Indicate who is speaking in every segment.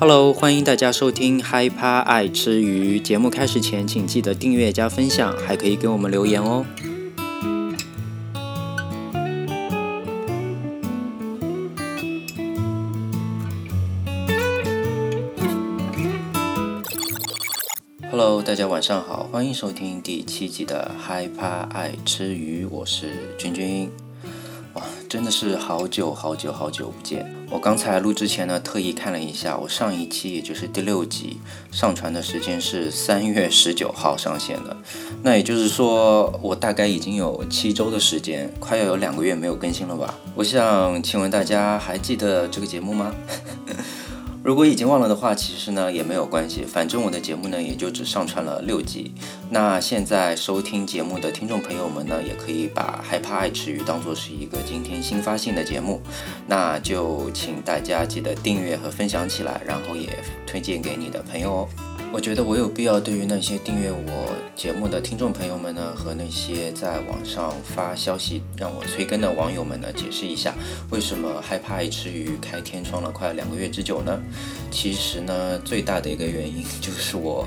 Speaker 1: Hello，欢迎大家收听嗨趴爱吃鱼。节目开始前，请记得订阅加分享，还可以给我们留言哦。Hello，大家晚上好，欢迎收听第七集的嗨趴爱吃鱼，我是君君。真的是好久好久好久不见！我刚才录之前呢，特意看了一下，我上一期也就是第六集上传的时间是三月十九号上线的，那也就是说，我大概已经有七周的时间，快要有两个月没有更新了吧？我想请问大家还记得这个节目吗？如果已经忘了的话，其实呢也没有关系，反正我的节目呢也就只上传了六集。那现在收听节目的听众朋友们呢，也可以把害怕爱吃鱼当做是一个今天新发性的节目，那就请大家记得订阅和分享起来，然后也推荐给你的朋友哦。我觉得我有必要对于那些订阅我节目的听众朋友们呢，和那些在网上发消息让我催更的网友们呢，解释一下，为什么害怕爱吃鱼开天窗了快两个月之久呢？其实呢，最大的一个原因就是我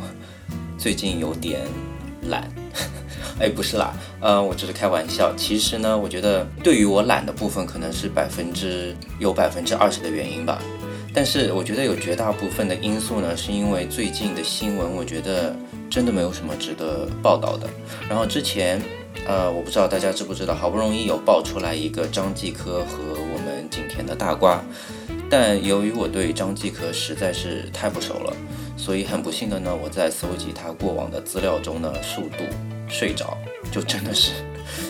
Speaker 1: 最近有点懒。哎，不是啦，呃，我只是开玩笑。其实呢，我觉得对于我懒的部分，可能是百分之有百分之二十的原因吧。但是我觉得有绝大部分的因素呢，是因为最近的新闻，我觉得真的没有什么值得报道的。然后之前，呃，我不知道大家知不知道，好不容易有爆出来一个张继科和我们景甜的大瓜，但由于我对张继科实在是太不熟了，所以很不幸的呢，我在搜集他过往的资料中呢，数度睡着，就真的是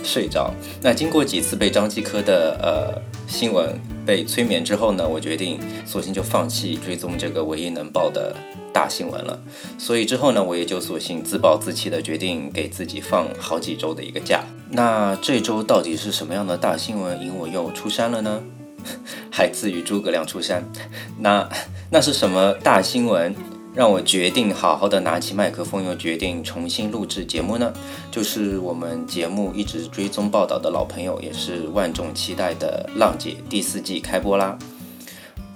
Speaker 1: 睡着。那经过几次被张继科的呃新闻。被催眠之后呢，我决定索性就放弃追踪这个唯一能报的大新闻了。所以之后呢，我也就索性自暴自弃的决定给自己放好几周的一个假。那这周到底是什么样的大新闻引我又出山了呢？还自于诸葛亮出山。那 那是什么大新闻？让我决定好好的拿起麦克风，又决定重新录制节目呢，就是我们节目一直追踪报道的老朋友，也是万众期待的《浪姐》第四季开播啦。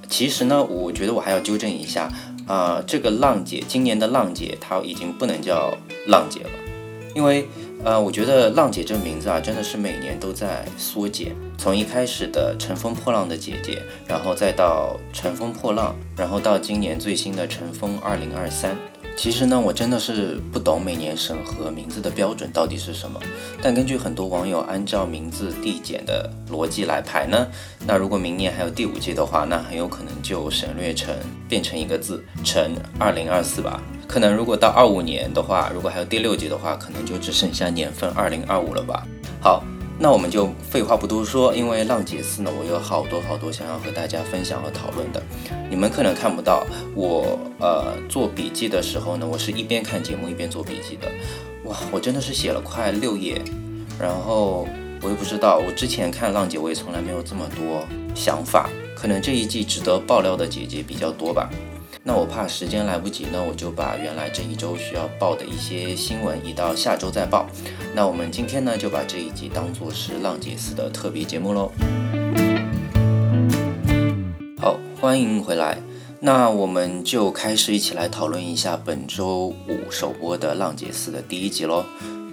Speaker 1: 其实呢，我觉得我还要纠正一下，啊，这个《浪姐》今年的《浪姐》她已经不能叫浪姐了，因为。呃，我觉得浪姐这个名字啊，真的是每年都在缩减。从一开始的乘风破浪的姐姐，然后再到乘风破浪，然后到今年最新的乘风二零二三。其实呢，我真的是不懂每年审核名字的标准到底是什么。但根据很多网友按照名字递减的逻辑来排呢，那如果明年还有第五季的话，那很有可能就省略成变成一个字，乘二零二四吧。可能如果到二五年的话，如果还有第六季的话，可能就只剩下年份二零二五了吧。好，那我们就废话不多说，因为浪姐四呢，我有好多好多想要和大家分享和讨论的。你们可能看不到我呃做笔记的时候呢，我是一边看节目一边做笔记的。哇，我真的是写了快六页，然后我也不知道，我之前看浪姐我也从来没有这么多想法，可能这一季值得爆料的姐姐比较多吧。那我怕时间来不及呢，我就把原来这一周需要报的一些新闻移到下周再报。那我们今天呢，就把这一集当做是浪姐四的特别节目喽。好，欢迎回来。那我们就开始一起来讨论一下本周五首播的浪姐四的第一集喽。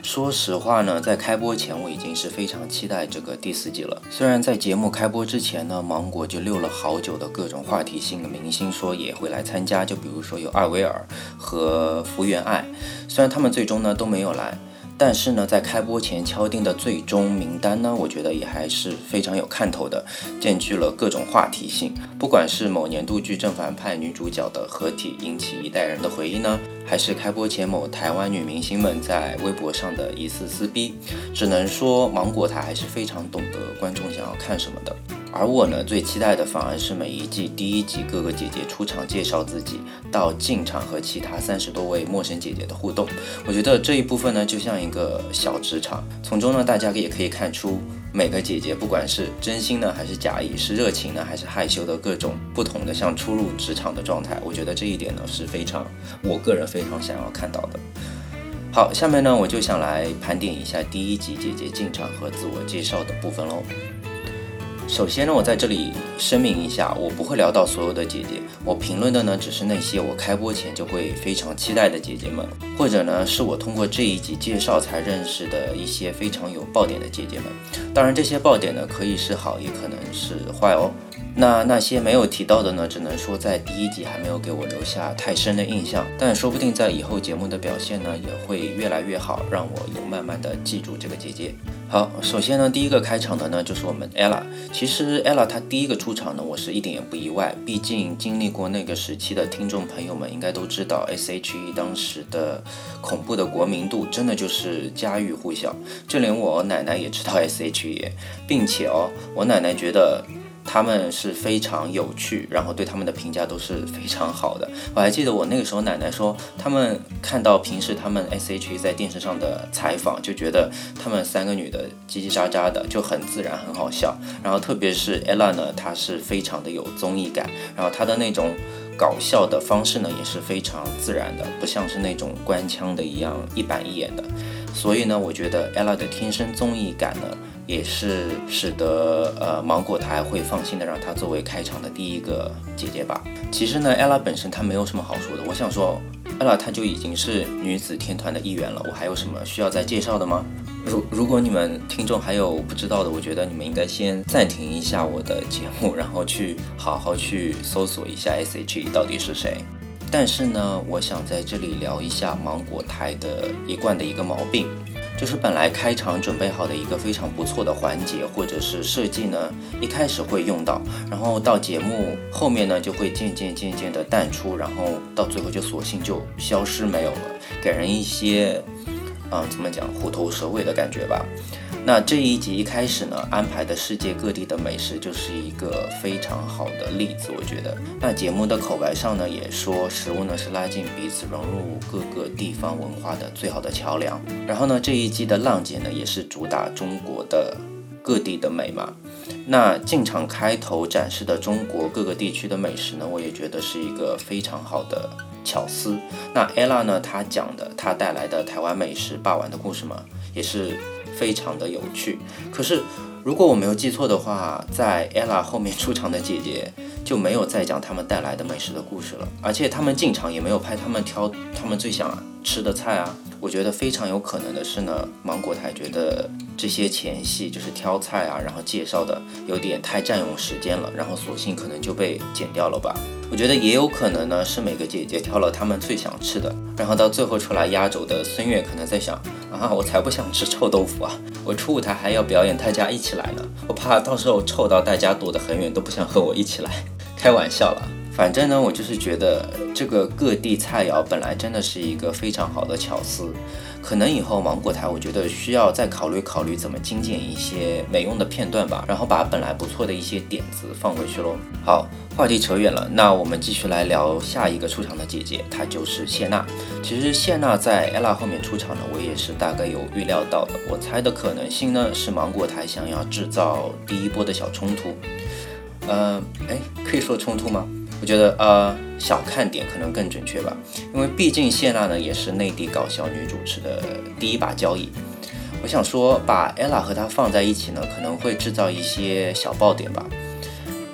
Speaker 1: 说实话呢，在开播前我已经是非常期待这个第四季了。虽然在节目开播之前呢，芒果就溜了好久的各种话题性的明星说也会来参加，就比如说有艾薇儿和福原爱，虽然他们最终呢都没有来。但是呢，在开播前敲定的最终名单呢，我觉得也还是非常有看头的，兼具了各种话题性。不管是某年度剧正反派女主角的合体引起一代人的回忆呢，还是开播前某台湾女明星们在微博上的一次撕逼，只能说芒果台还是非常懂得观众想要看什么的。而我呢，最期待的反而是每一季第一集各个姐姐出场介绍自己，到进场和其他三十多位陌生姐姐的互动。我觉得这一部分呢，就像一个小职场，从中呢，大家也可以看出每个姐姐不管是真心呢，还是假意，是热情呢，还是害羞的各种不同的像初入职场的状态。我觉得这一点呢，是非常我个人非常想要看到的。好，下面呢，我就想来盘点一下第一集姐姐进场和自我介绍的部分喽。首先呢，我在这里声明一下，我不会聊到所有的姐姐，我评论的呢只是那些我开播前就会非常期待的姐姐们，或者呢是我通过这一集介绍才认识的一些非常有爆点的姐姐们。当然，这些爆点呢可以是好，也可能是坏哦。那那些没有提到的呢，只能说在第一集还没有给我留下太深的印象，但说不定在以后节目的表现呢也会越来越好，让我有慢慢的记住这个姐姐。好，首先呢，第一个开场的呢就是我们 ella。其实 ella 她第一个出场呢，我是一点也不意外，毕竟经历过那个时期的听众朋友们应该都知道，S.H.E 当时的恐怖的国民度真的就是家喻户晓，就连我奶奶也知道 S.H.E，并且哦，我奶奶觉得。他们是非常有趣，然后对他们的评价都是非常好的。我还记得我那个时候奶奶说，他们看到平时他们 S.H.E 在电视上的采访，就觉得他们三个女的叽叽喳喳的就很自然，很好笑。然后特别是 Ella 呢，她是非常的有综艺感，然后她的那种搞笑的方式呢也是非常自然的，不像是那种官腔的一样一板一眼的。所以呢，我觉得 Ella 的天生综艺感呢。也是使得呃芒果台会放心的让她作为开场的第一个姐姐吧。其实呢，ella 本身她没有什么好说的。我想说，ella 她就已经是女子天团的一员了，我还有什么需要再介绍的吗？如如果你们听众还有不知道的，我觉得你们应该先暂停一下我的节目，然后去好好去搜索一下 S.H.E 到底是谁。但是呢，我想在这里聊一下芒果台的一贯的一个毛病。就是本来开场准备好的一个非常不错的环节或者是设计呢，一开始会用到，然后到节目后面呢就会渐渐渐渐的淡出，然后到最后就索性就消失没有了，给人一些，嗯，怎么讲虎头蛇尾的感觉吧。那这一集一开始呢，安排的世界各地的美食就是一个非常好的例子，我觉得。那节目的口白上呢，也说食物呢是拉近彼此、融入各个地方文化的最好的桥梁。然后呢，这一季的浪姐呢，也是主打中国的各地的美嘛。那进场开头展示的中国各个地区的美食呢，我也觉得是一个非常好的巧思。那 ella 呢，她讲的她带来的台湾美食霸王的故事嘛，也是。非常的有趣，可是如果我没有记错的话，在 ella 后面出场的姐姐就没有再讲他们带来的美食的故事了，而且他们进场也没有拍他们挑他们最想吃的菜啊。我觉得非常有可能的是呢，芒果台觉得这些前戏就是挑菜啊，然后介绍的有点太占用时间了，然后索性可能就被剪掉了吧。我觉得也有可能呢，是每个姐姐挑了她们最想吃的，然后到最后出来压轴的孙悦可能在想啊，我才不想吃臭豆腐啊，我出舞台还要表演，大家一起来呢，我怕到时候臭到大家躲得很远，都不想和我一起来，开玩笑了。反正呢，我就是觉得这个各地菜肴本来真的是一个非常好的巧思，可能以后芒果台我觉得需要再考虑考虑怎么精简一些没用的片段吧，然后把本来不错的一些点子放回去喽。好，话题扯远了，那我们继续来聊下一个出场的姐姐，她就是谢娜。其实谢娜在 ella 后面出场呢，我也是大概有预料到的，我猜的可能性呢是芒果台想要制造第一波的小冲突。呃，哎，可以说冲突吗？我觉得呃小看点可能更准确吧，因为毕竟谢娜呢也是内地搞笑女主持的第一把交椅。我想说把 ella 和她放在一起呢，可能会制造一些小爆点吧。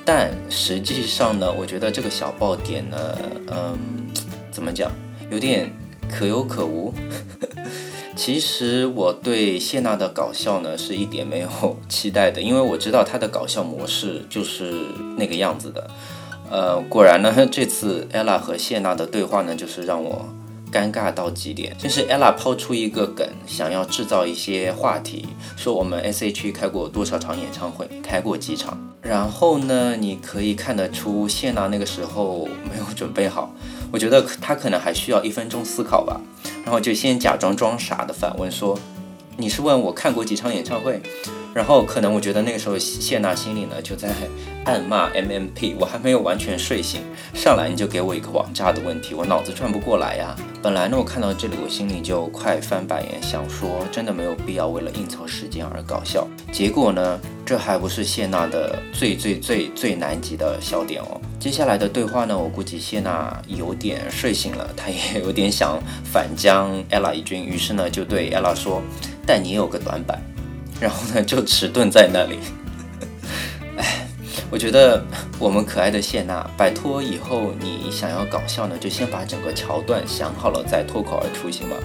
Speaker 1: 但实际上呢，我觉得这个小爆点呢，嗯，怎么讲，有点可有可无。其实我对谢娜的搞笑呢是一点没有期待的，因为我知道她的搞笑模式就是那个样子的。呃，果然呢，这次 ella 和谢娜的对话呢，就是让我尴尬到极点。就是 ella 抛出一个梗，想要制造一些话题，说我们 S.H.E 开过多少场演唱会，开过几场。然后呢，你可以看得出谢娜那个时候 没有准备好，我觉得她可能还需要一分钟思考吧。然后就先假装装傻的反问说：“你是问我看过几场演唱会？”然后可能我觉得那个时候谢娜心里呢就在暗骂 M M P，我还没有完全睡醒，上来你就给我一个网炸的问题，我脑子转不过来呀。本来呢我看到这里我心里就快翻白眼，想说真的没有必要为了应酬时间而搞笑。结果呢这还不是谢娜的最最最最难及的笑点哦。接下来的对话呢我估计谢娜有点睡醒了，她也有点想反将 ella 一军，于是呢就对 ella 说，但你有个短板。然后呢，就迟钝在那里。哎，我觉得我们可爱的谢娜，拜托以后你想要搞笑呢，就先把整个桥段想好了再脱口而出，行吗？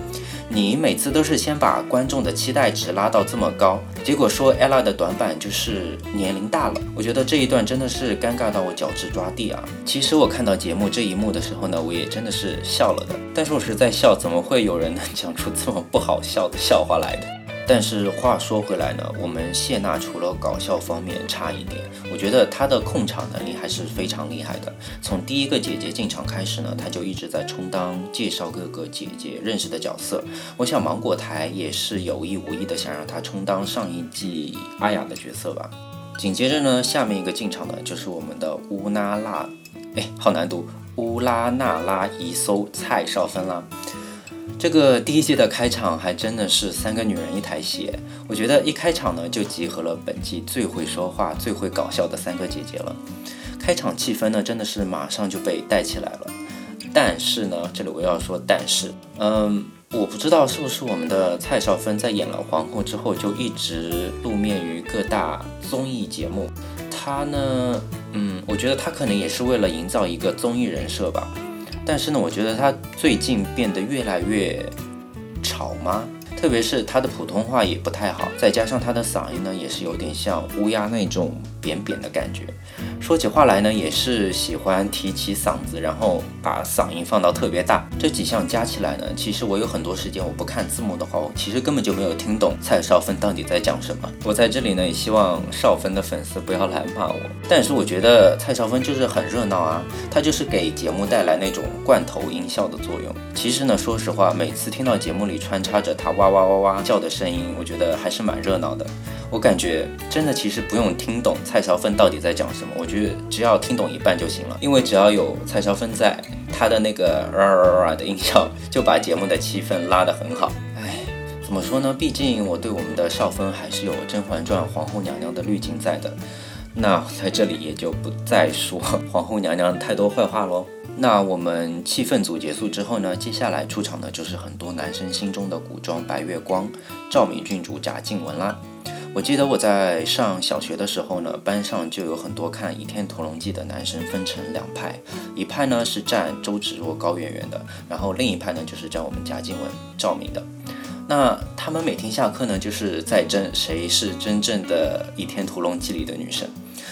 Speaker 1: 你每次都是先把观众的期待值拉到这么高，结果说 ella 的短板就是年龄大了。我觉得这一段真的是尴尬到我脚趾抓地啊！其实我看到节目这一幕的时候呢，我也真的是笑了的。但是我是在笑，怎么会有人能讲出这么不好笑的笑话来的？但是话说回来呢，我们谢娜除了搞笑方面差一点，我觉得她的控场能力还是非常厉害的。从第一个姐姐进场开始呢，她就一直在充当介绍各个姐姐认识的角色。我想芒果台也是有意无意的想让她充当上一季阿雅的角色吧。紧接着呢，下面一个进场的就是我们的乌拉拉，哎，好难读，乌拉那拉一搜蔡少芬啦。这个第一季的开场还真的是三个女人一台戏，我觉得一开场呢就集合了本季最会说话、最会搞笑的三个姐姐了。开场气氛呢真的是马上就被带起来了。但是呢，这里我要说但是，嗯，我不知道是不是我们的蔡少芬在演了皇后之后就一直露面于各大综艺节目。她呢，嗯，我觉得她可能也是为了营造一个综艺人设吧。但是呢，我觉得他最近变得越来越吵吗？特别是他的普通话也不太好，再加上他的嗓音呢，也是有点像乌鸦那种扁扁的感觉。说起话来呢，也是喜欢提起嗓子，然后把嗓音放到特别大。这几项加起来呢，其实我有很多时间我不看字幕的话，我其实根本就没有听懂蔡少芬到底在讲什么。我在这里呢，也希望少芬的粉丝不要来骂我。但是我觉得蔡少芬就是很热闹啊，她就是给节目带来那种罐头音效的作用。其实呢，说实话，每次听到节目里穿插着她哇哇哇哇叫的声音，我觉得还是蛮热闹的。我感觉真的其实不用听懂蔡少芬到底在讲什么，我觉得只要听懂一半就行了。因为只要有蔡少芬在，她的那个啊啊的音效就把节目的气氛拉得很好。唉，怎么说呢？毕竟我对我们的少芬还是有《甄嬛传》皇后娘娘的滤镜在的。那在这里也就不再说 皇后娘娘太多坏话喽。那我们气氛组结束之后呢，接下来出场的就是很多男生心中的古装白月光，赵敏郡主贾静雯啦。我记得我在上小学的时候呢，班上就有很多看《倚天屠龙记》的男生分成两派，一派呢是站周芷若、高圆圆的，然后另一派呢就是站我们贾静雯、赵敏的。那他们每天下课呢，就是在争谁是真正的《倚天屠龙记》里的女神。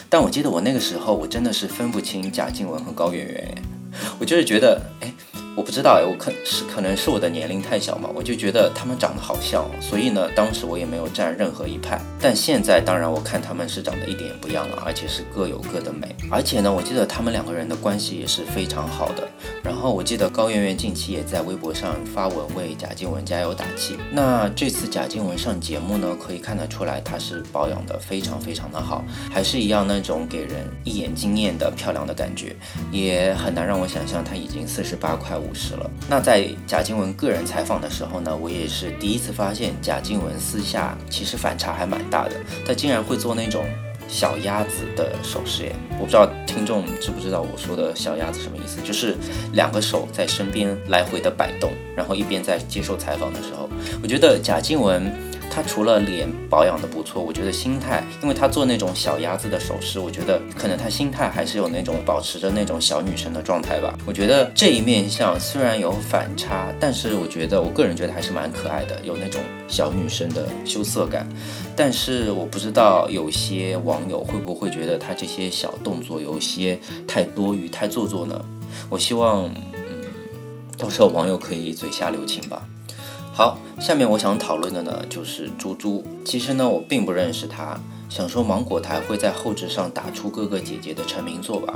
Speaker 1: 但我记得我那个时候，我真的是分不清贾静雯和高圆圆，我就是觉得，哎。我不知道哎，我可是可能是我的年龄太小嘛，我就觉得他们长得好像，所以呢，当时我也没有站任何一派。但现在当然我看他们是长得一点也不一样了，而且是各有各的美。而且呢，我记得他们两个人的关系也是非常好的。然后我记得高圆圆近期也在微博上发文为贾静雯加油打气。那这次贾静雯上节目呢，可以看得出来她是保养的非常非常的好，还是一样那种给人一眼惊艳的漂亮的感觉，也很难让我想象她已经四十八块。五十了。那在贾静雯个人采访的时候呢，我也是第一次发现贾静雯私下其实反差还蛮大的。她竟然会做那种小鸭子的手势耶！我不知道听众知不知道我说的小鸭子什么意思，就是两个手在身边来回的摆动，然后一边在接受采访的时候，我觉得贾静雯。她除了脸保养的不错，我觉得心态，因为她做那种小鸭子的手势，我觉得可能她心态还是有那种保持着那种小女生的状态吧。我觉得这一面相虽然有反差，但是我觉得我个人觉得还是蛮可爱的，有那种小女生的羞涩感。但是我不知道有些网友会不会觉得她这些小动作有些太多余、太做作呢？我希望，嗯，到时候网友可以嘴下留情吧。好，下面我想讨论的呢就是猪猪。其实呢，我并不认识他。想说芒果台会在后置上打出哥哥姐姐的成名作吧，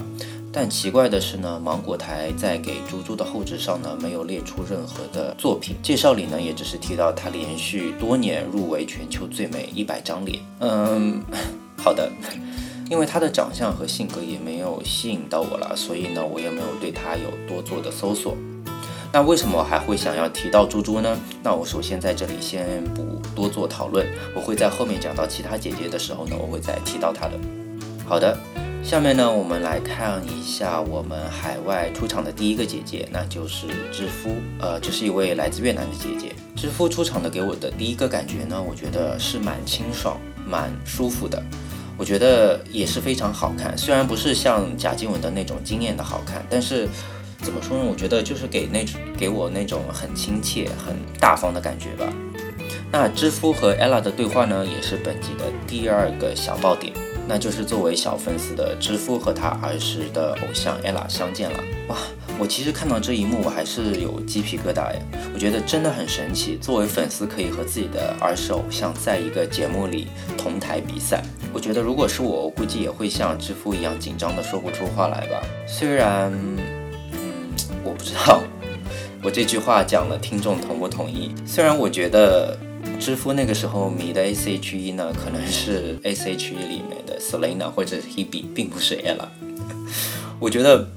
Speaker 1: 但奇怪的是呢，芒果台在给猪猪的后置上呢没有列出任何的作品介绍里呢，也只是提到他连续多年入围全球最美一百张脸。嗯，好的，因为他的长相和性格也没有吸引到我了，所以呢，我也没有对他有多做的搜索。那为什么还会想要提到猪猪呢？那我首先在这里先不多做讨论，我会在后面讲到其他姐姐的时候呢，我会再提到她的。好的，下面呢，我们来看一下我们海外出场的第一个姐姐，那就是知夫。呃，这是一位来自越南的姐姐。知夫出场的给我的第一个感觉呢，我觉得是蛮清爽、蛮舒服的。我觉得也是非常好看。虽然不是像贾静雯的那种惊艳的好看，但是怎么说呢？我觉得就是给那给我那种很亲切、很大方的感觉吧。那知夫和 ella 的对话呢，也是本集的第二个小爆点，那就是作为小粉丝的知夫和他儿时的偶像 ella 相见了。哇，我其实看到这一幕，我还是有鸡皮疙瘩呀。我觉得真的很神奇，作为粉丝可以和自己的儿时偶像在一个节目里同台比赛。我觉得如果是我，我估计也会像知夫一样紧张的说不出话来吧。虽然，我不知道我这句话讲了，听众同不同意？虽然我觉得。知乎那个时候迷的 S.H.E 呢，可能是 S.H.E 里面的 Selena 或者 Hebe，并不是 Ella。我觉得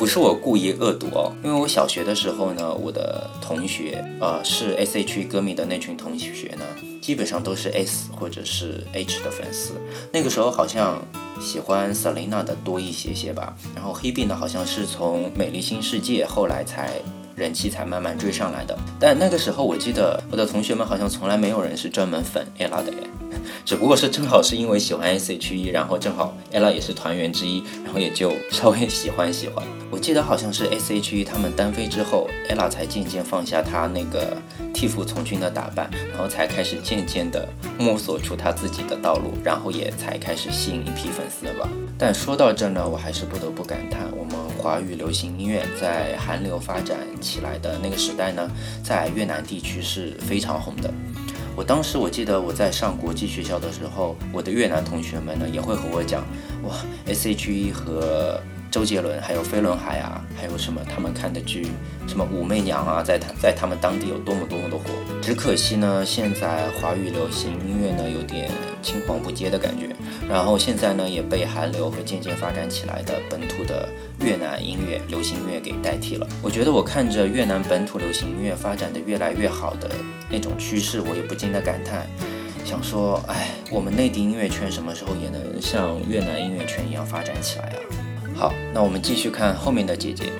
Speaker 1: 不是我故意恶毒哦，因为我小学的时候呢，我的同学，呃，是 S.H.E 歌迷的那群同学呢，基本上都是 S 或者是 H 的粉丝。那个时候好像喜欢 Selina 的多一些些吧，然后 Hebe 呢，好像是从美丽新世界后来才。人气才慢慢追上来的，但那个时候我记得我的同学们好像从来没有人是专门粉 ella 的耶，只不过是正好是因为喜欢 S.H.E，然后正好 ella 也是团员之一，然后也就稍微喜欢喜欢。我记得好像是 S.H.E 他们单飞之后，ella 才渐渐放下她那个替父从军的打扮，然后才开始渐渐的摸索出她自己的道路，然后也才开始吸引一批粉丝吧。但说到这呢，我还是不得不感叹我们。华语流行音乐在韩流发展起来的那个时代呢，在越南地区是非常红的。我当时我记得我在上国际学校的时候，我的越南同学们呢也会和我讲，哇，S.H.E 和。周杰伦还有飞轮海啊，还有什么他们看的剧，什么武媚娘啊，在他在他们当地有多么多么的火。只可惜呢，现在华语流行音乐呢有点青黄不接的感觉，然后现在呢也被韩流和渐渐发展起来的本土的越南音乐、流行音乐给代替了。我觉得我看着越南本土流行音乐发展的越来越好的那种趋势，我也不禁的感叹，想说，哎，我们内地音乐圈什么时候也能像越南音乐圈一样发展起来啊？好，那我们继续看后面的姐姐。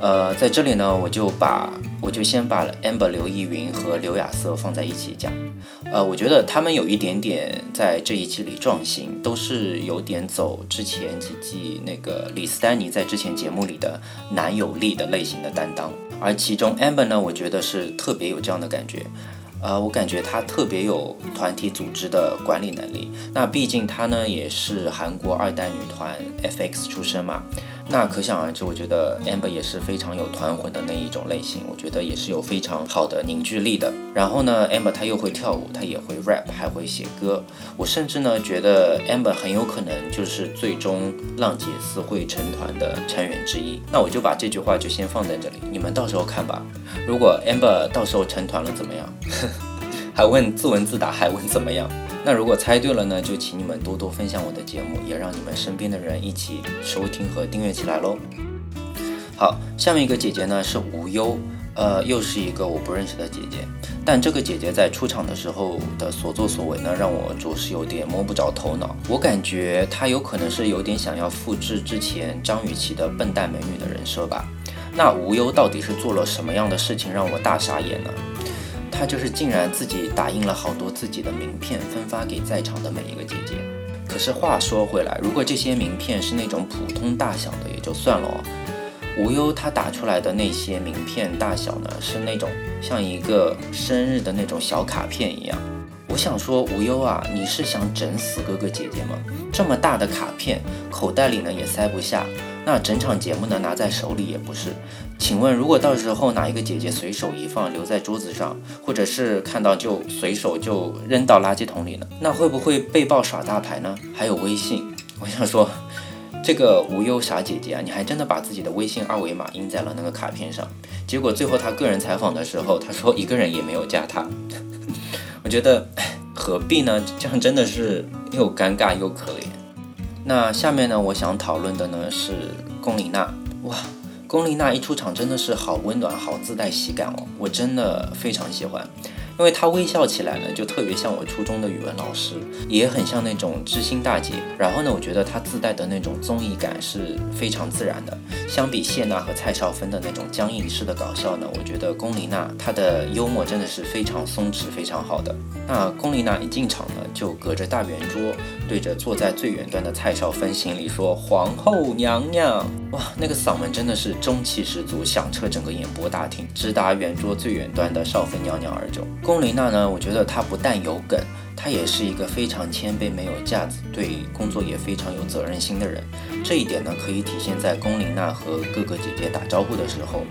Speaker 1: 呃，在这里呢，我就把我就先把 Amber 刘逸云和刘亚瑟放在一起讲。呃，我觉得他们有一点点在这一季里撞型，都是有点走之前几季那个李斯丹妮在之前节目里的男友力的类型的担当。而其中 Amber 呢，我觉得是特别有这样的感觉。呃，我感觉她特别有团体组织的管理能力。那毕竟她呢也是韩国二代女团 F.X 出身嘛。那可想而知，我觉得 Amber 也是非常有团魂的那一种类型，我觉得也是有非常好的凝聚力的。然后呢，Amber 她又会跳舞，她也会 rap，还会写歌。我甚至呢觉得 Amber 很有可能就是最终浪姐四会成团的成员之一。那我就把这句话就先放在这里，你们到时候看吧。如果 Amber 到时候成团了怎么样？还问自问自答，还问怎么样？那如果猜对了呢，就请你们多多分享我的节目，也让你们身边的人一起收听和订阅起来喽。好，下面一个姐姐呢是无忧，呃，又是一个我不认识的姐姐。但这个姐姐在出场的时候的所作所为呢，让我着实有点摸不着头脑。我感觉她有可能是有点想要复制之前张雨绮的笨蛋美女的人设吧。那无忧到底是做了什么样的事情让我大傻眼呢？他就是竟然自己打印了好多自己的名片，分发给在场的每一个姐姐。可是话说回来，如果这些名片是那种普通大小的也就算了哦。无忧他打出来的那些名片大小呢，是那种像一个生日的那种小卡片一样。我想说，无忧啊，你是想整死哥哥姐姐吗？这么大的卡片，口袋里呢也塞不下。那整场节目呢，拿在手里也不是。请问，如果到时候哪一个姐姐随手一放，留在桌子上，或者是看到就随手就扔到垃圾桶里呢？那会不会被曝耍大牌呢？还有微信，我想说，这个无忧傻姐姐啊，你还真的把自己的微信二维码印在了那个卡片上，结果最后她个人采访的时候，她说一个人也没有加她。我觉得何必呢？这样真的是又尴尬又可怜。那下面呢，我想讨论的呢是龚琳娜。哇，龚琳娜一出场真的是好温暖，好自带喜感哦，我真的非常喜欢。因为她微笑起来呢，就特别像我初中的语文老师，也很像那种知心大姐。然后呢，我觉得她自带的那种综艺感是非常自然的。相比谢娜和蔡少芬的那种僵硬式的搞笑呢，我觉得龚琳娜她的幽默真的是非常松弛、非常好的。那龚琳娜一进场呢，就隔着大圆桌，对着坐在最远端的蔡少芬行礼说：“皇后娘娘！”哇，那个嗓门真的是中气十足，响彻整个演播大厅，直达圆桌最远端的少芬娘娘耳中。龚琳娜呢，我觉得她不但有梗。她也是一个非常谦卑、没有架子、对工作也非常有责任心的人。这一点呢，可以体现在龚琳娜和哥哥姐姐打招呼的时候，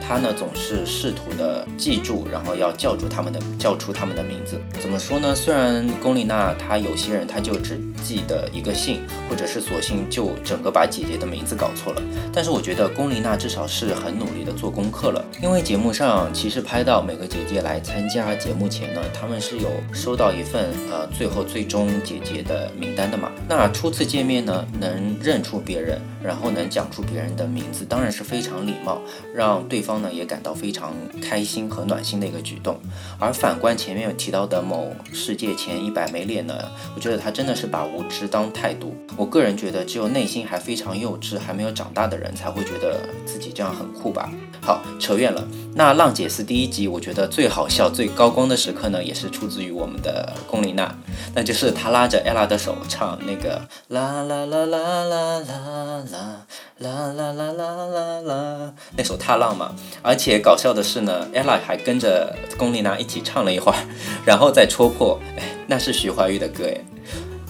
Speaker 1: 她呢总是试图的记住，然后要叫住他们的，叫出他们的名字。怎么说呢？虽然龚琳娜她有些人她就只记得一个姓，或者是索性就整个把姐姐的名字搞错了，但是我觉得龚琳娜至少是很努力的做功课了。因为节目上其实拍到每个姐姐来参加节目前呢，他们是有收到一份。呃，最后最终姐姐的名单的嘛，那初次见面呢，能认出别人，然后能讲出别人的名字，当然是非常礼貌，让对方呢也感到非常开心和暖心的一个举动。而反观前面有提到的某世界前一百美脸呢，我觉得他真的是把无知当态度。我个人觉得，只有内心还非常幼稚、还没有长大的人才会觉得自己这样很酷吧。好，扯远了。那浪姐四第一集，我觉得最好笑、最高光的时刻呢，也是出自于我们的龚琳娜，那就是她拉着 ella 的手唱那个啦啦啦啦啦啦啦啦啦啦啦啦啦那首踏浪嘛。而且搞笑的是呢，ella 还跟着龚琳娜一起唱了一会儿，然后再戳破，哎，那是徐怀钰的歌哎。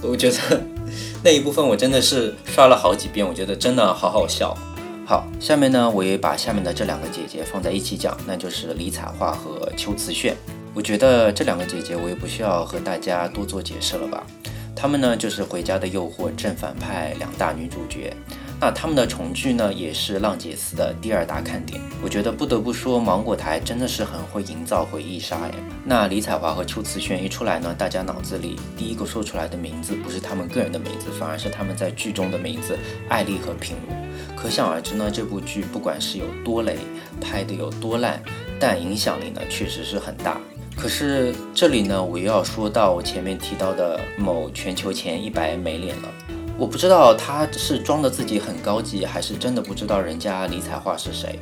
Speaker 1: 我觉得那一部分我真的是刷了好几遍，我觉得真的好好笑。好，下面呢，我也把下面的这两个姐姐放在一起讲，那就是李彩桦和邱瓷炫。我觉得这两个姐姐，我也不需要和大家多做解释了吧？她们呢，就是《回家的诱惑》正反派两大女主角。那他们的重聚呢，也是浪姐四的第二大看点。我觉得不得不说，芒果台真的是很会营造回忆杀呀。那李彩华和邱瓷炫一出来呢，大家脑子里第一个说出来的名字不是他们个人的名字，反而是他们在剧中的名字艾丽和品如。可想而知呢，这部剧不管是有多雷，拍的有多烂，但影响力呢确实是很大。可是这里呢，我又要说到我前面提到的某全球前一百美脸了。我不知道他是装的自己很高级，还是真的不知道人家李彩桦是谁。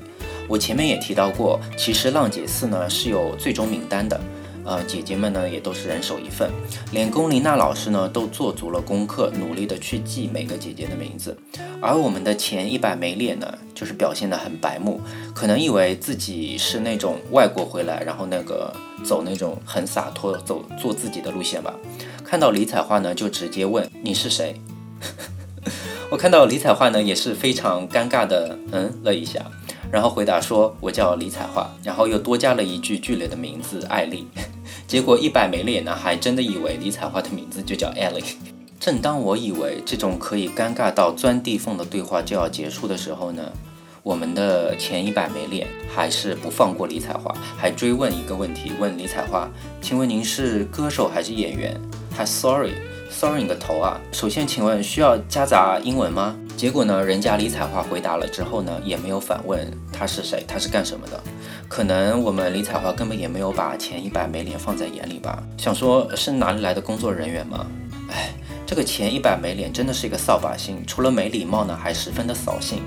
Speaker 1: 我前面也提到过，其实浪姐四呢是有最终名单的，呃，姐姐们呢也都是人手一份，连龚琳娜老师呢都做足了功课，努力的去记每个姐姐的名字。而我们的前一百美脸呢，就是表现的很白目，可能以为自己是那种外国回来，然后那个走那种很洒脱，走做自己的路线吧。看到李彩桦呢，就直接问你是谁。我看到李彩桦呢，也是非常尴尬的，嗯了一下，然后回答说：“我叫李彩桦。”然后又多加了一句剧里的名字艾丽。结果一百美脸呢，还真的以为李彩桦的名字就叫艾丽。正当我以为这种可以尴尬到钻地缝的对话就要结束的时候呢，我们的前一百美脸还是不放过李彩桦，还追问一个问题，问李彩桦：“请问您是歌手还是演员？”还 sorry。Sorry 你个头啊！首先，请问需要夹杂英文吗？结果呢，人家李彩华回答了之后呢，也没有反问他是谁，他是干什么的。可能我们李彩华根本也没有把前一百美脸放在眼里吧，想说是哪里来的工作人员吗？哎，这个前一百美脸真的是一个扫把星，除了没礼貌呢，还十分的扫兴。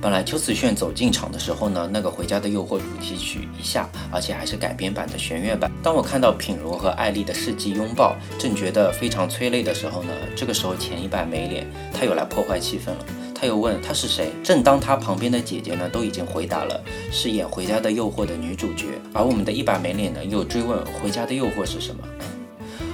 Speaker 1: 本来邱子炫走进场的时候呢，那个《回家的诱惑》主题曲一下，而且还是改编版的弦乐版。当我看到品如和艾丽的世纪拥抱，正觉得非常催泪的时候呢，这个时候前一百没脸，他又来破坏气氛了。他又问他是谁？正当他旁边的姐姐呢都已经回答了是演《回家的诱惑》的女主角，而我们的一百没脸呢又追问《回家的诱惑》是什么？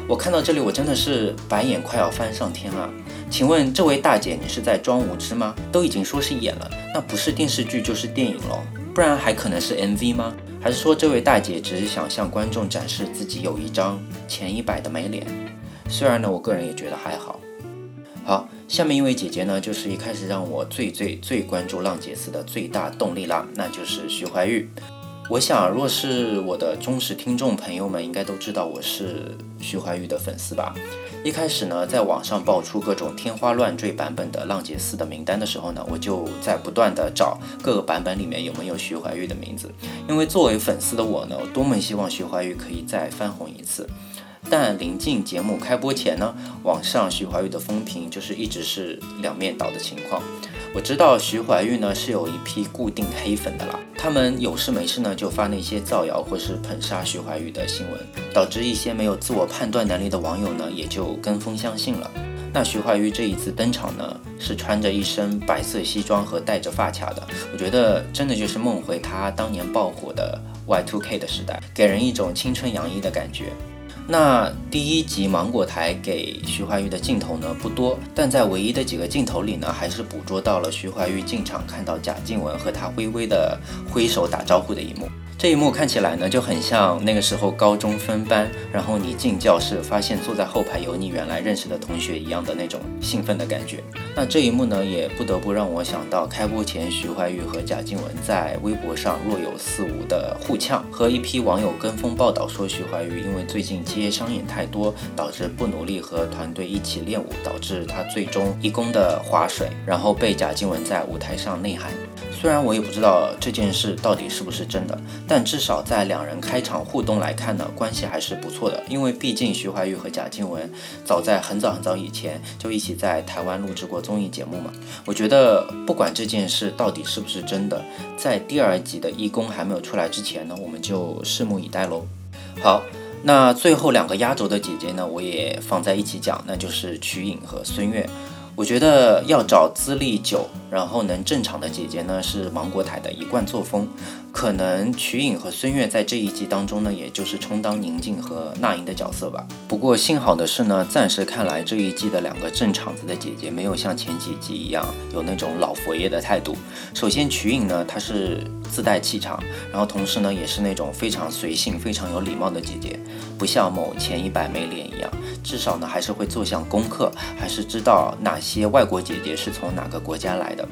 Speaker 1: 我看到这里，我真的是白眼快要翻上天了。请问这位大姐，你是在装无知吗？都已经说是演了，那不是电视剧就是电影喽，不然还可能是 MV 吗？还是说这位大姐只是想向观众展示自己有一张前一百的美脸？虽然呢，我个人也觉得还好。好，下面一位姐姐呢，就是一开始让我最最最关注浪姐四的最大动力啦，那就是徐怀钰。我想，若是我的忠实听众朋友们，应该都知道我是徐怀钰的粉丝吧。一开始呢，在网上爆出各种天花乱坠版本的《浪姐四》的名单的时候呢，我就在不断的找各个版本里面有没有徐怀钰的名字，因为作为粉丝的我呢，我多么希望徐怀钰可以再翻红一次。但临近节目开播前呢，网上徐怀钰的风评就是一直是两面倒的情况。我知道徐怀钰呢是有一批固定黑粉的啦，他们有事没事呢就发那些造谣或是捧杀徐怀钰的新闻，导致一些没有自我判断能力的网友呢也就跟风相信了。那徐怀钰这一次登场呢，是穿着一身白色西装和戴着发卡的，我觉得真的就是梦回他当年爆火的 Y2K 的时代，给人一种青春洋溢的感觉。那第一集芒果台给徐怀钰的镜头呢不多，但在唯一的几个镜头里呢，还是捕捉到了徐怀钰进场看到贾静雯和他微微的挥手打招呼的一幕。这一幕看起来呢，就很像那个时候高中分班，然后你进教室发现坐在后排有你原来认识的同学一样的那种兴奋的感觉。那这一幕呢，也不得不让我想到开播前徐怀钰和贾静雯在微博上若有似无的互呛，和一批网友跟风报道说徐怀钰因为最近接商演太多，导致不努力和团队一起练舞，导致他最终一公的划水，然后被贾静雯在舞台上内涵。虽然我也不知道这件事到底是不是真的，但至少在两人开场互动来看呢，关系还是不错的。因为毕竟徐怀钰和贾静雯早在很早很早以前就一起在台湾录制过综艺节目嘛。我觉得不管这件事到底是不是真的，在第二集的义工还没有出来之前呢，我们就拭目以待喽。好，那最后两个压轴的姐姐呢，我也放在一起讲，那就是瞿颖和孙悦。我觉得要找资历久，然后能正常的姐姐呢，是芒果台的一贯作风。可能瞿颖和孙悦在这一季当中呢，也就是充当宁静和那英的角色吧。不过幸好的是呢，暂时看来这一季的两个正场子的姐姐没有像前几集一样有那种老佛爷的态度。首先瞿颖呢，她是自带气场，然后同时呢，也是那种非常随性、非常有礼貌的姐姐，不像某前一百没脸一样，至少呢还是会做项功课，还是知道哪些外国姐姐是从哪个国家来的。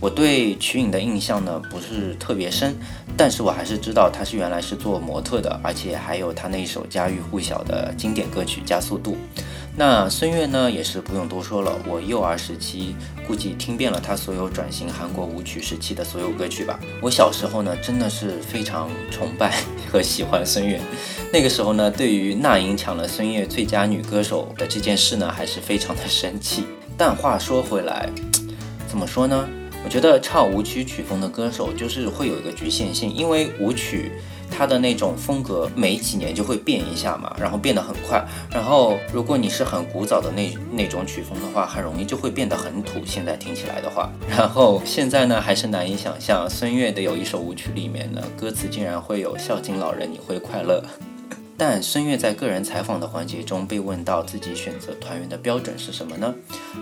Speaker 1: 我对瞿颖的印象呢不是特别深。但是我还是知道她是原来是做模特的，而且还有她那一首家喻户晓的经典歌曲《加速度》。那孙悦呢，也是不用多说了，我幼儿时期估计听遍了她所有转型韩国舞曲时期的所有歌曲吧。我小时候呢，真的是非常崇拜和喜欢孙悦。那个时候呢，对于那英抢了孙悦最佳女歌手的这件事呢，还是非常的生气。但话说回来，怎么说呢？我觉得唱舞曲曲风的歌手就是会有一个局限性，因为舞曲它的那种风格每几年就会变一下嘛，然后变得很快。然后如果你是很古早的那那种曲风的话，很容易就会变得很土。现在听起来的话，然后现在呢还是难以想象孙悦的有一首舞曲里面呢歌词竟然会有孝敬老人你会快乐。但孙悦在个人采访的环节中被问到自己选择团员的标准是什么呢？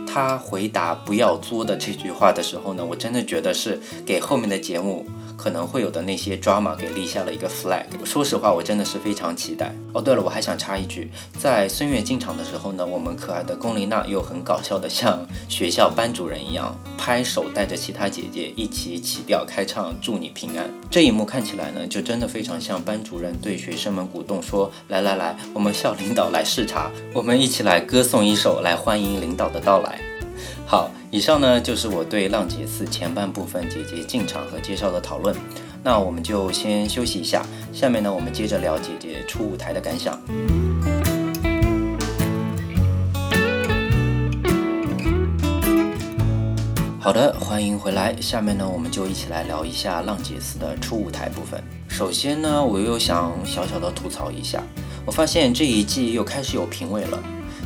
Speaker 1: 他回答“不要作”的这句话的时候呢，我真的觉得是给后面的节目。可能会有的那些 drama 给立下了一个 flag。说实话，我真的是非常期待。哦，对了，我还想插一句，在孙悦进场的时候呢，我们可爱的龚琳娜又很搞笑的像学校班主任一样拍手，带着其他姐姐一起起调开唱《祝你平安》。这一幕看起来呢，就真的非常像班主任对学生们鼓动说：“来来来，我们校领导来视察，我们一起来歌颂一首，来欢迎领导的到来。”好，以上呢就是我对《浪姐四》前半部分姐姐进场和介绍的讨论。那我们就先休息一下，下面呢我们接着聊姐姐初舞台的感想。好的，欢迎回来。下面呢我们就一起来聊一下《浪姐四》的初舞台部分。首先呢，我又想小小的吐槽一下，我发现这一季又开始有评委了。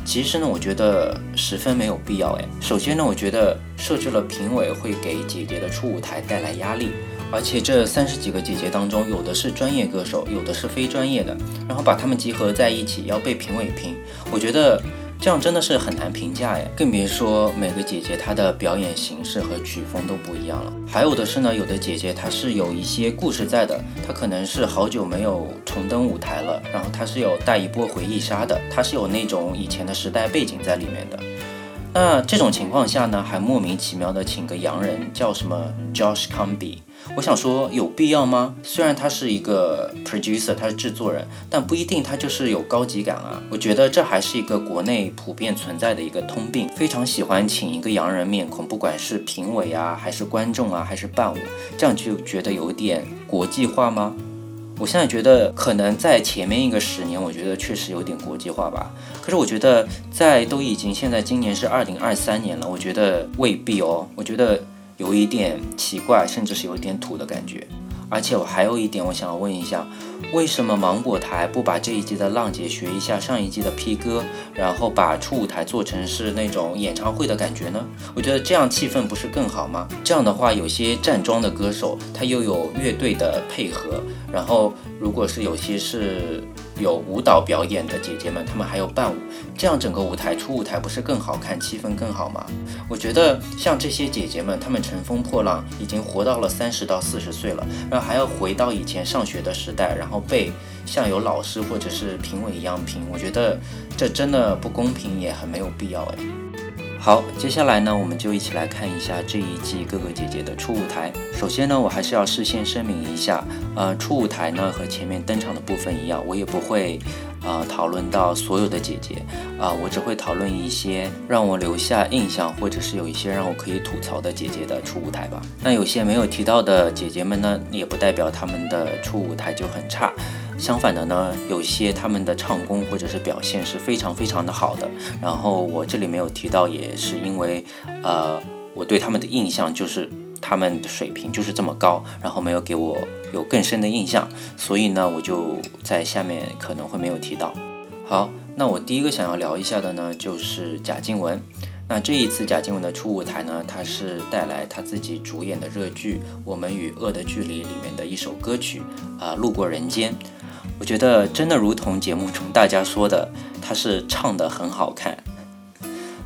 Speaker 1: 其实呢，我觉得十分没有必要哎。首先呢，我觉得设置了评委会给姐姐的初舞台带来压力，而且这三十几个姐姐当中，有的是专业歌手，有的是非专业的，然后把他们集合在一起要被评委评，我觉得。这样真的是很难评价哎，更别说每个姐姐她的表演形式和曲风都不一样了。还有的是呢，有的姐姐她是有一些故事在的，她可能是好久没有重登舞台了，然后她是有带一波回忆杀的，她是有那种以前的时代背景在里面的。那这种情况下呢，还莫名其妙的请个洋人叫什么 Josh c o m b y 我想说，有必要吗？虽然他是一个 producer，他是制作人，但不一定他就是有高级感啊。我觉得这还是一个国内普遍存在的一个通病，非常喜欢请一个洋人面孔，不管是评委啊，还是观众啊，还是伴舞，这样就觉得有点国际化吗？我现在觉得可能在前面一个十年，我觉得确实有点国际化吧。可是我觉得在都已经现在今年是二零二三年了，我觉得未必哦。我觉得。有一点奇怪，甚至是有一点土的感觉。而且我还有一点，我想要问一下，为什么芒果台不把这一季的浪姐学一下上一季的 P 歌，然后把初舞台做成是那种演唱会的感觉呢？我觉得这样气氛不是更好吗？这样的话，有些站桩的歌手，他又有乐队的配合，然后如果是有些是。有舞蹈表演的姐姐们，她们还有伴舞，这样整个舞台初舞台不是更好看，气氛更好吗？我觉得像这些姐姐们，她们乘风破浪，已经活到了三十到四十岁了，然后还要回到以前上学的时代，然后被像有老师或者是评委一样评，我觉得这真的不公平，也很没有必要哎。好，接下来呢，我们就一起来看一下这一季哥哥姐姐的初舞台。首先呢，我还是要事先声明一下，呃，初舞台呢和前面登场的部分一样，我也不会，呃，讨论到所有的姐姐，啊，我只会讨论一些让我留下印象，或者是有一些让我可以吐槽的姐姐的初舞台吧。那有些没有提到的姐姐们呢，也不代表她们的初舞台就很差。相反的呢，有些他们的唱功或者是表现是非常非常的好的。然后我这里没有提到，也是因为，呃，我对他们的印象就是他们的水平就是这么高，然后没有给我有更深的印象，所以呢，我就在下面可能会没有提到。好，那我第一个想要聊一下的呢，就是贾静雯。那这一次贾静雯的初舞台呢，她是带来她自己主演的热剧《我们与恶的距离》里面的一首歌曲啊，《路过人间》。我觉得真的如同节目中大家说的，他是唱的很好看，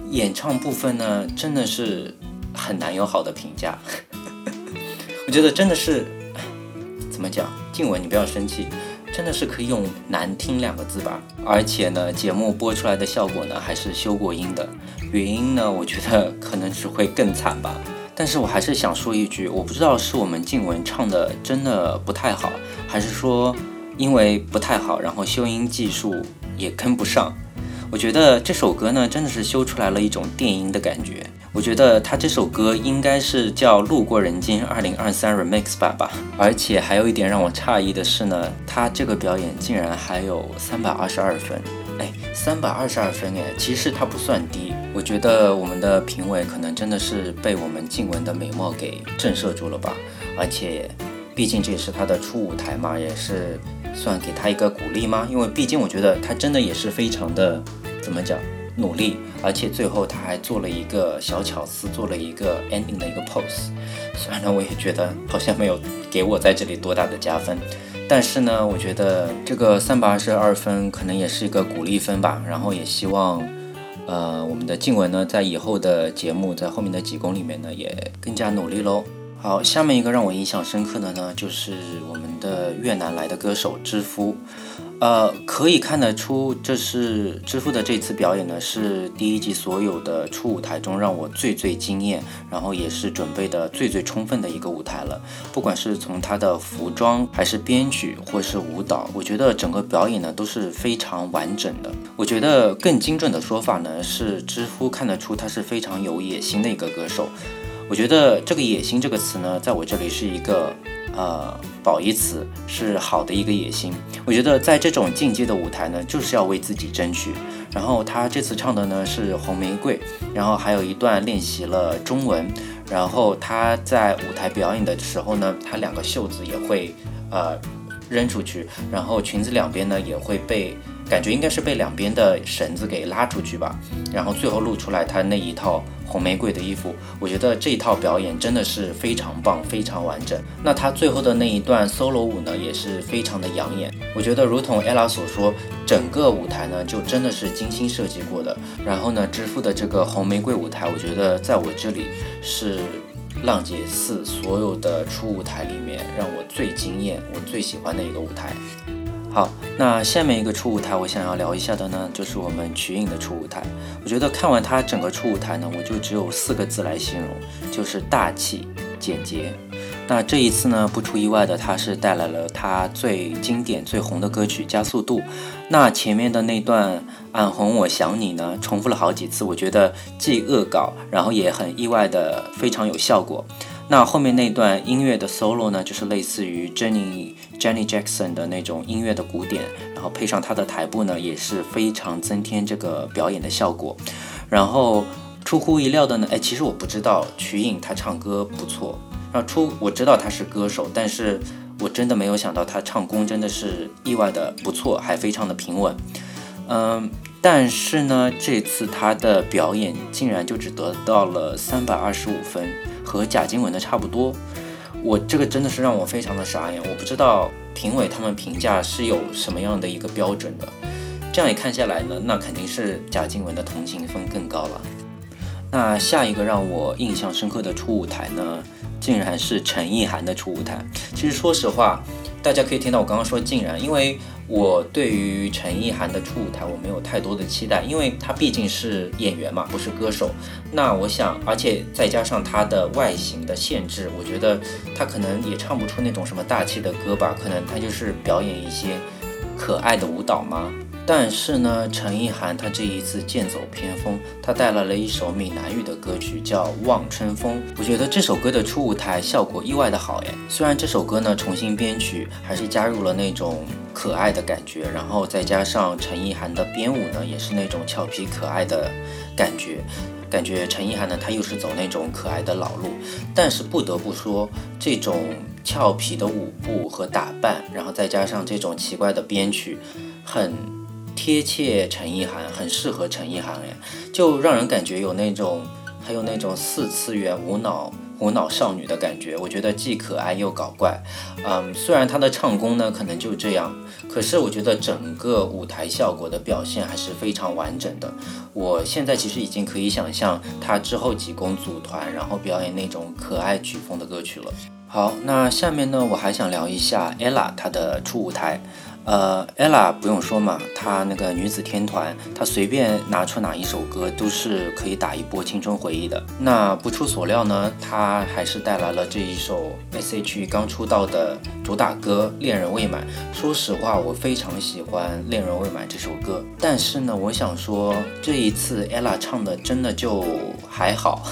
Speaker 1: 演唱部分呢真的是很难有好的评价。我觉得真的是怎么讲，静雯你不要生气，真的是可以用难听两个字吧。而且呢，节目播出来的效果呢还是修过音的，原因呢我觉得可能只会更惨吧。但是我还是想说一句，我不知道是我们静雯唱的真的不太好，还是说。因为不太好，然后修音技术也跟不上。我觉得这首歌呢，真的是修出来了一种电音的感觉。我觉得他这首歌应该是叫《路过人间2023 Remix》版吧。而且还有一点让我诧异的是呢，他这个表演竟然还有三百二十二分。哎，三百二十二分哎，其实他不算低。我觉得我们的评委可能真的是被我们静雯的美貌给震慑住了吧。而且，毕竟这也是他的初舞台嘛，也是。算给他一个鼓励吗？因为毕竟我觉得他真的也是非常的，怎么讲，努力，而且最后他还做了一个小巧思，做了一个 ending 的一个 pose。虽然呢，我也觉得好像没有给我在这里多大的加分，但是呢，我觉得这个三百二十二分可能也是一个鼓励分吧。然后也希望，呃，我们的静雯呢，在以后的节目，在后面的几公里面呢，也更加努力喽。好，下面一个让我印象深刻的呢，就是我们的越南来的歌手知夫。呃，可以看得出，这是知夫的这次表演呢，是第一季所有的初舞台中让我最最惊艳，然后也是准备的最最充分的一个舞台了。不管是从他的服装，还是编曲，或是舞蹈，我觉得整个表演呢都是非常完整的。我觉得更精准的说法呢，是知夫看得出他是非常有野心的一个歌手。我觉得这个“野心”这个词呢，在我这里是一个呃褒义词，是好的一个野心。我觉得在这种境界的舞台呢，就是要为自己争取。然后他这次唱的呢是《红玫瑰》，然后还有一段练习了中文。然后他在舞台表演的时候呢，他两个袖子也会呃扔出去，然后裙子两边呢也会被。感觉应该是被两边的绳子给拉出去吧，然后最后露出来他那一套红玫瑰的衣服。我觉得这一套表演真的是非常棒，非常完整。那他最后的那一段 solo 舞呢，也是非常的养眼。我觉得如同 ella 所说，整个舞台呢就真的是精心设计过的。然后呢，支付的这个红玫瑰舞台，我觉得在我这里是浪姐四所有的初舞台里面让我最惊艳、我最喜欢的一个舞台。好，那下面一个初舞台，我想要聊一下的呢，就是我们瞿颖的初舞台。我觉得看完她整个初舞台呢，我就只有四个字来形容，就是大气简洁。那这一次呢，不出意外的，她是带来了她最经典、最红的歌曲《加速度》。那前面的那段“暗红我想你”呢，重复了好几次，我觉得既恶搞，然后也很意外的非常有效果。那后面那段音乐的 solo 呢，就是类似于 Jenny Jenny Jackson 的那种音乐的鼓点，然后配上他的台步呢，也是非常增添这个表演的效果。然后出乎意料的呢，哎，其实我不知道瞿颖她唱歌不错。然后出我知道她是歌手，但是我真的没有想到她唱功真的是意外的不错，还非常的平稳。嗯，但是呢，这次她的表演竟然就只得到了三百二十五分，和贾静雯的差不多。我这个真的是让我非常的傻眼，我不知道评委他们评价是有什么样的一个标准的。这样一看下来呢，那肯定是贾静雯的同情分更高了。那下一个让我印象深刻的初舞台呢，竟然是陈意涵的初舞台。其实说实话，大家可以听到我刚刚说竟然，因为我对于陈意涵的初舞台我没有太多的期待，因为她毕竟是演员嘛，不是歌手。那我想，而且再加上她的外形的限制，我觉得她可能也唱不出那种什么大气的歌吧，可能她就是表演一些可爱的舞蹈吗？但是呢，陈意涵她这一次剑走偏锋，她带来了一首闽南语的歌曲，叫《望春风》。我觉得这首歌的初舞台效果意外的好哎。虽然这首歌呢重新编曲，还是加入了那种可爱的感觉，然后再加上陈意涵的编舞呢，也是那种俏皮可爱的感觉。感觉陈意涵呢，她又是走那种可爱的老路。但是不得不说，这种俏皮的舞步和打扮，然后再加上这种奇怪的编曲，很。贴切陈意涵，很适合陈意涵哎，就让人感觉有那种，还有那种四次元无脑无脑少女的感觉。我觉得既可爱又搞怪，嗯，虽然她的唱功呢可能就这样，可是我觉得整个舞台效果的表现还是非常完整的。我现在其实已经可以想象她之后几公组团，然后表演那种可爱曲风的歌曲了。好，那下面呢，我还想聊一下 ella 她的初舞台。呃，ella 不用说嘛，她那个女子天团，她随便拿出哪一首歌都是可以打一波青春回忆的。那不出所料呢，她还是带来了这一首 S.H.E 刚出道的主打歌《恋人未满》。说实话，我非常喜欢《恋人未满》这首歌，但是呢，我想说这一次 ella 唱的真的就还好，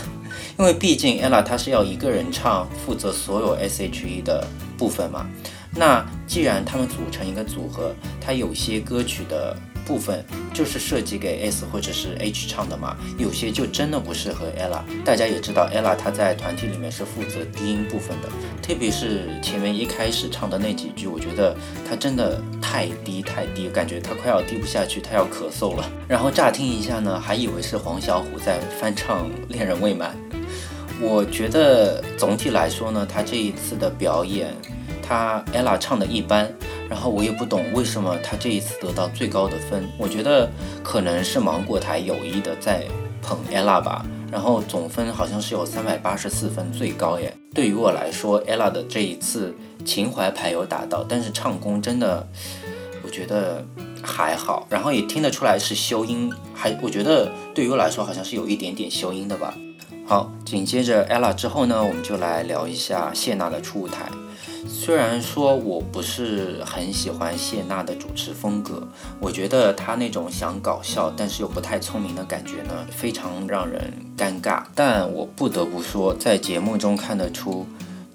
Speaker 1: 因为毕竟 ella 她是要一个人唱，负责所有 S.H.E 的部分嘛。那既然他们组成一个组合，它有些歌曲的部分就是设计给 S 或者是 H 唱的嘛，有些就真的不适合 ella。大家也知道，ella 她在团体里面是负责低音部分的，特别是前面一开始唱的那几句，我觉得她真的太低太低，感觉她快要低不下去，她要咳嗽了。然后乍听一下呢，还以为是黄小琥在翻唱《恋人未满》。我觉得总体来说呢，她这一次的表演。他 ella 唱的一般，然后我也不懂为什么他这一次得到最高的分。我觉得可能是芒果台有意的在捧 ella 吧。然后总分好像是有三百八十四分，最高耶。对于我来说，ella 的这一次情怀牌有打到，但是唱功真的，我觉得还好。然后也听得出来是修音，还我觉得对于我来说好像是有一点点修音的吧。好，紧接着 ella 之后呢，我们就来聊一下谢娜的初舞台。虽然说我不是很喜欢谢娜的主持风格，我觉得她那种想搞笑但是又不太聪明的感觉呢，非常让人尴尬。但我不得不说，在节目中看得出。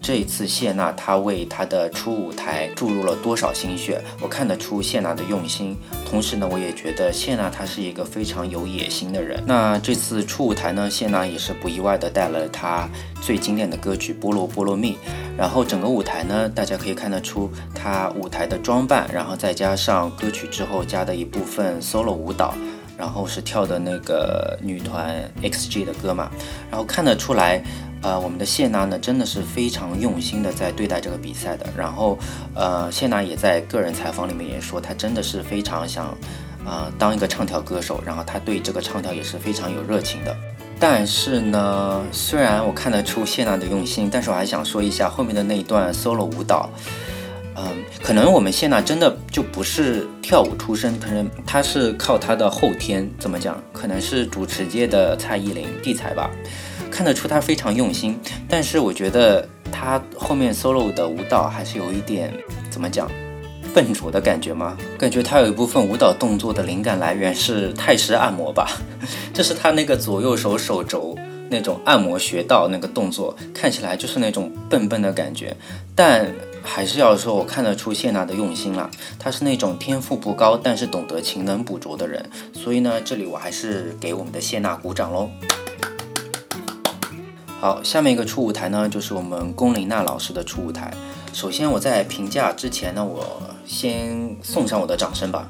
Speaker 1: 这一次谢娜她为她的初舞台注入了多少心血，我看得出谢娜的用心。同时呢，我也觉得谢娜她是一个非常有野心的人。那这次初舞台呢，谢娜也是不意外的带了她最经典的歌曲《菠萝菠萝蜜》。然后整个舞台呢，大家可以看得出她舞台的装扮，然后再加上歌曲之后加的一部分 solo 舞蹈，然后是跳的那个女团 XG 的歌嘛，然后看得出来。呃，我们的谢娜呢，真的是非常用心的在对待这个比赛的。然后，呃，谢娜也在个人采访里面也说，她真的是非常想，呃，当一个唱跳歌手。然后，她对这个唱跳也是非常有热情的。但是呢，虽然我看得出谢娜的用心，但是我还想说一下后面的那一段 solo 舞蹈。嗯，可能我们谢娜真的就不是跳舞出身，可能她是靠她的后天，怎么讲？可能是主持界的蔡依林地才吧。看得出他非常用心，但是我觉得他后面 solo 的舞蹈还是有一点怎么讲，笨拙的感觉吗？感觉他有一部分舞蹈动作的灵感来源是泰式按摩吧，就是他那个左右手手肘那种按摩穴道那个动作，看起来就是那种笨笨的感觉。但还是要说，我看得出谢娜的用心了，她是那种天赋不高，但是懂得勤能补拙的人。所以呢，这里我还是给我们的谢娜鼓掌喽。好，下面一个初舞台呢，就是我们龚琳娜老师的初舞台。首先我在评价之前呢，我先送上我的掌声吧。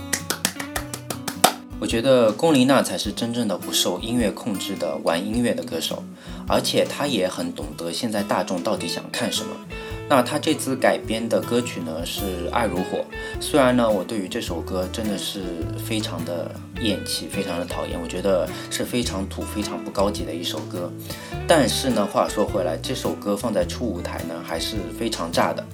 Speaker 1: 我觉得龚琳娜才是真正的不受音乐控制的玩音乐的歌手，而且她也很懂得现在大众到底想看什么。那他这次改编的歌曲呢是《爱如火》，虽然呢我对于这首歌真的是非常的厌弃，非常的讨厌，我觉得是非常土、非常不高级的一首歌。但是呢，话说回来，这首歌放在初舞台呢还是非常炸的。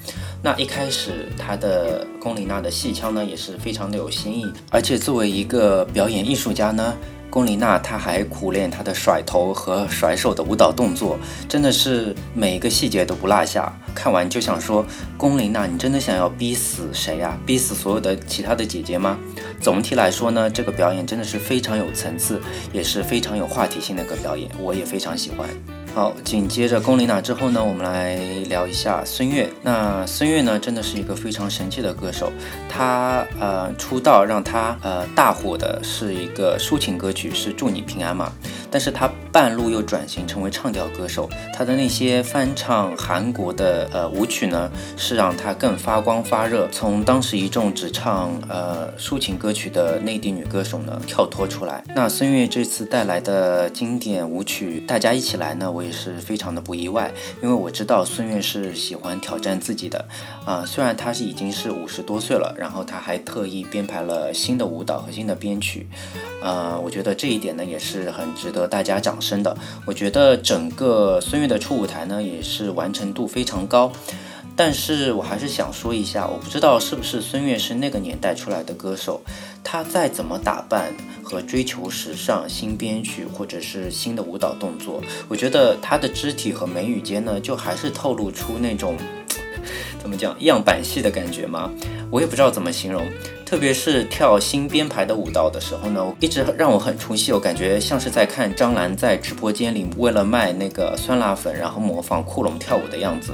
Speaker 1: 那一开始，他的龚琳娜的戏腔呢也是非常的有新意，而且作为一个表演艺术家呢，龚琳娜她还苦练她的甩头和甩手的舞蹈动作，真的是每一个细节都不落下。看完就想说，龚琳娜，你真的想要逼死谁呀？逼死所有的其他的姐姐吗？总体来说呢，这个表演真的是非常有层次，也是非常有话题性的一个表演，我也非常喜欢。好，紧接着龚琳娜之后呢，我们来聊一下孙悦。那孙悦呢，真的是一个非常神奇的歌手。他呃出道让他呃大火的是一个抒情歌曲，是祝你平安嘛。但是他半路又转型成为唱调歌手，他的那些翻唱韩国的呃舞曲呢，是让他更发光发热，从当时一众只唱呃抒情歌曲的内地女歌手呢跳脱出来。那孙悦这次带来的经典舞曲，大家一起来呢，我也是非常的不意外，因为我知道孙悦是喜欢挑战自己的啊，虽然他是已经是五十多岁了，然后他还特意编排了新的舞蹈和新的编曲，呃，我觉得这一点呢也是很值得。大家掌声的，我觉得整个孙悦的初舞台呢也是完成度非常高，但是我还是想说一下，我不知道是不是孙悦是那个年代出来的歌手，他再怎么打扮和追求时尚、新编曲或者是新的舞蹈动作，我觉得他的肢体和眉宇间呢，就还是透露出那种怎么讲样板戏的感觉吗？我也不知道怎么形容。特别是跳新编排的舞蹈的时候呢，一直让我很出戏。我感觉像是在看张兰在直播间里为了卖那个酸辣粉，然后模仿库龙跳舞的样子，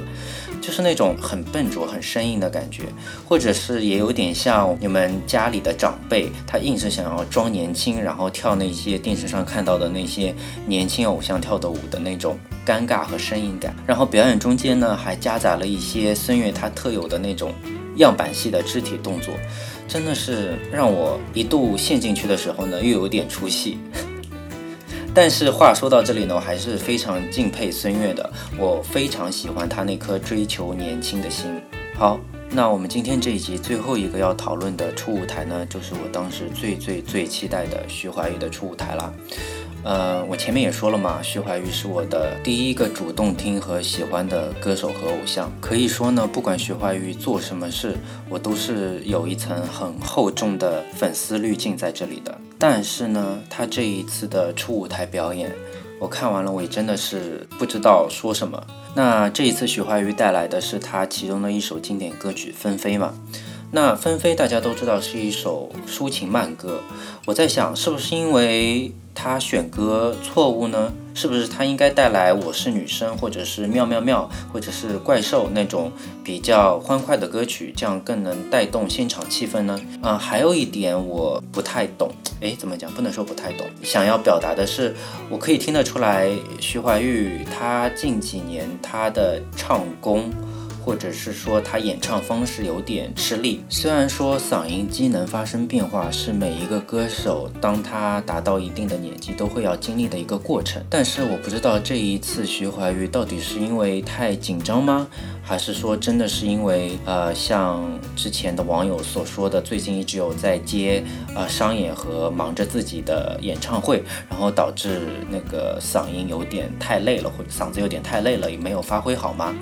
Speaker 1: 就是那种很笨拙、很生硬的感觉。或者是也有点像你们家里的长辈，他硬是想要装年轻，然后跳那些电视上看到的那些年轻偶像跳的舞的那种尴尬和生硬感。然后表演中间呢，还夹杂了一些孙悦他特有的那种样板戏的肢体动作。真的是让我一度陷进去的时候呢，又有点出戏。但是话说到这里呢，我还是非常敬佩孙悦的，我非常喜欢他那颗追求年轻的心。好，那我们今天这一集最后一个要讨论的初舞台呢，就是我当时最最最期待的徐怀钰的初舞台了。呃，我前面也说了嘛，徐怀钰是我的第一个主动听和喜欢的歌手和偶像。可以说呢，不管徐怀钰做什么事，我都是有一层很厚重的粉丝滤镜在这里的。但是呢，他这一次的初舞台表演，我看完了，我也真的是不知道说什么。那这一次徐怀钰带来的是他其中的一首经典歌曲《纷飞》嘛？那《纷飞》大家都知道是一首抒情慢歌，我在想，是不是因为？他选歌错误呢？是不是他应该带来《我是女生》或者是《妙妙妙》或者是《怪兽》那种比较欢快的歌曲，这样更能带动现场气氛呢？啊，还有一点我不太懂，哎，怎么讲？不能说不太懂，想要表达的是，我可以听得出来，徐怀钰他近几年他的唱功。或者是说他演唱方式有点吃力，虽然说嗓音机能发生变化是每一个歌手当他达到一定的年纪都会要经历的一个过程，但是我不知道这一次徐怀钰到底是因为太紧张吗？还是说真的是因为呃，像之前的网友所说的，最近一直有在接呃商演和忙着自己的演唱会，然后导致那个嗓音有点太累了，或者嗓子有点太累了，也没有发挥好吗？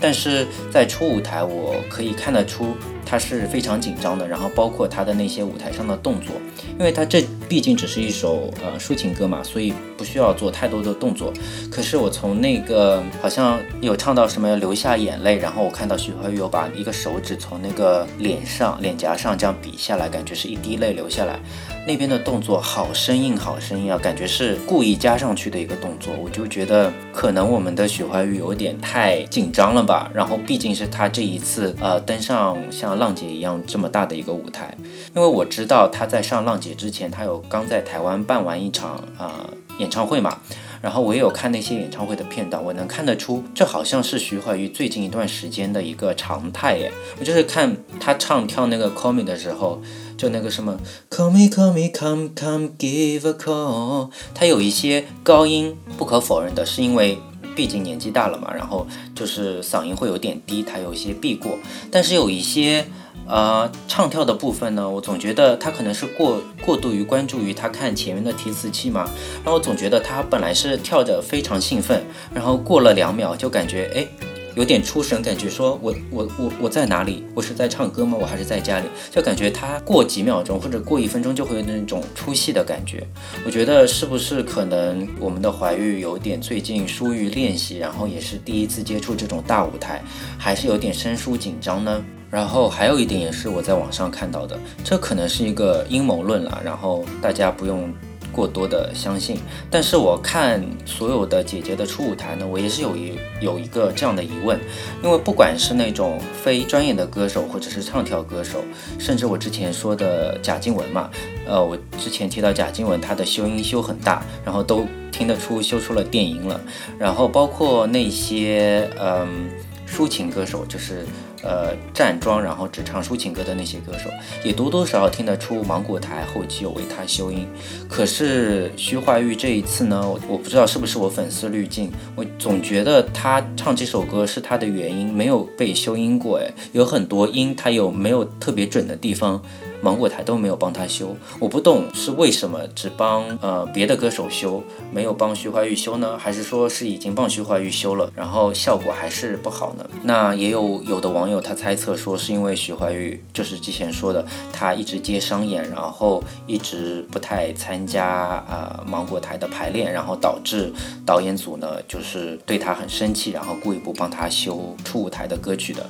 Speaker 1: 但是在初舞台，我可以看得出。他是非常紧张的，然后包括他的那些舞台上的动作，因为他这毕竟只是一首呃抒情歌嘛，所以不需要做太多的动作。可是我从那个好像有唱到什么流下眼泪，然后我看到徐怀钰有把一个手指从那个脸上脸颊上这样比下来，感觉是一滴泪流下来。那边的动作好生硬，好生硬啊，感觉是故意加上去的一个动作。我就觉得可能我们的徐怀钰有点太紧张了吧。然后毕竟是他这一次呃登上像。浪姐一样这么大的一个舞台，因为我知道他在上浪姐之前，他有刚在台湾办完一场啊演唱会嘛，然后我也有看那些演唱会的片段，我能看得出，这好像是徐怀钰最近一段时间的一个常态耶。我就是看他唱跳那个 Call Me 的时候，就那个什么 Call Me Call Me Come Come Give a Call，他有一些高音，不可否认的是因为。毕竟年纪大了嘛，然后就是嗓音会有点低，他有一些避过。但是有一些呃唱跳的部分呢，我总觉得他可能是过过度于关注于他看前面的提词器嘛，然后总觉得他本来是跳着非常兴奋，然后过了两秒就感觉哎。有点出神，感觉说我我我我在哪里？我是在唱歌吗？我还是在家里？就感觉他过几秒钟或者过一分钟就会有那种出戏的感觉。我觉得是不是可能我们的怀玉有点最近疏于练习，然后也是第一次接触这种大舞台，还是有点生疏紧张呢？然后还有一点也是我在网上看到的，这可能是一个阴谋论了，然后大家不用。过多的相信，但是我看所有的姐姐的初舞台呢，我也是有一有一个这样的疑问，因为不管是那种非专业的歌手，或者是唱跳歌手，甚至我之前说的贾静雯嘛，呃，我之前提到贾静雯，她的修音修很大，然后都听得出修出了电音了，然后包括那些嗯抒情歌手，就是。呃，站桩然后只唱抒情歌的那些歌手，也多多少少听得出芒果台后期有为他修音。可是徐怀钰这一次呢，我不知道是不是我粉丝滤镜，我总觉得他唱这首歌是他的原因没有被修音过，哎，有很多音他有没有特别准的地方。芒果台都没有帮他修，我不懂是为什么只帮呃别的歌手修，没有帮徐怀钰修呢？还是说是已经帮徐怀钰修了，然后效果还是不好呢？那也有有的网友他猜测说是因为徐怀钰就是之前说的，他一直接商演，然后一直不太参加呃芒果台的排练，然后导致导演组呢就是对他很生气，然后故意不帮他修初舞台的歌曲的。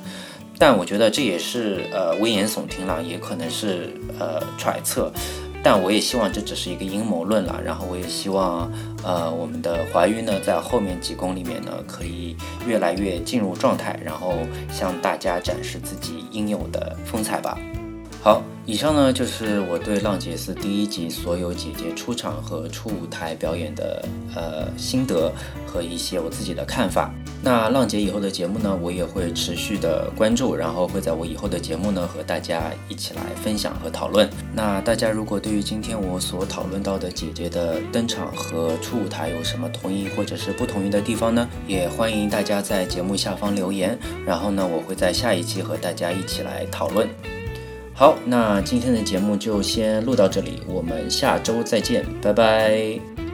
Speaker 1: 但我觉得这也是呃危言耸听了，也可能是呃揣测，但我也希望这只是一个阴谋论了。然后我也希望呃我们的怀孕呢，在后面几宫里面呢，可以越来越进入状态，然后向大家展示自己应有的风采吧。好，以上呢就是我对《浪姐四》第一集所有姐姐出场和出舞台表演的呃心得和一些我自己的看法。那浪姐以后的节目呢，我也会持续的关注，然后会在我以后的节目呢和大家一起来分享和讨论。那大家如果对于今天我所讨论到的姐姐的登场和出舞台有什么同意或者是不同意的地方呢，也欢迎大家在节目下方留言，然后呢，我会在下一期和大家一起来讨论。好，那今天的节目就先录到这里，我们下周再见，拜拜。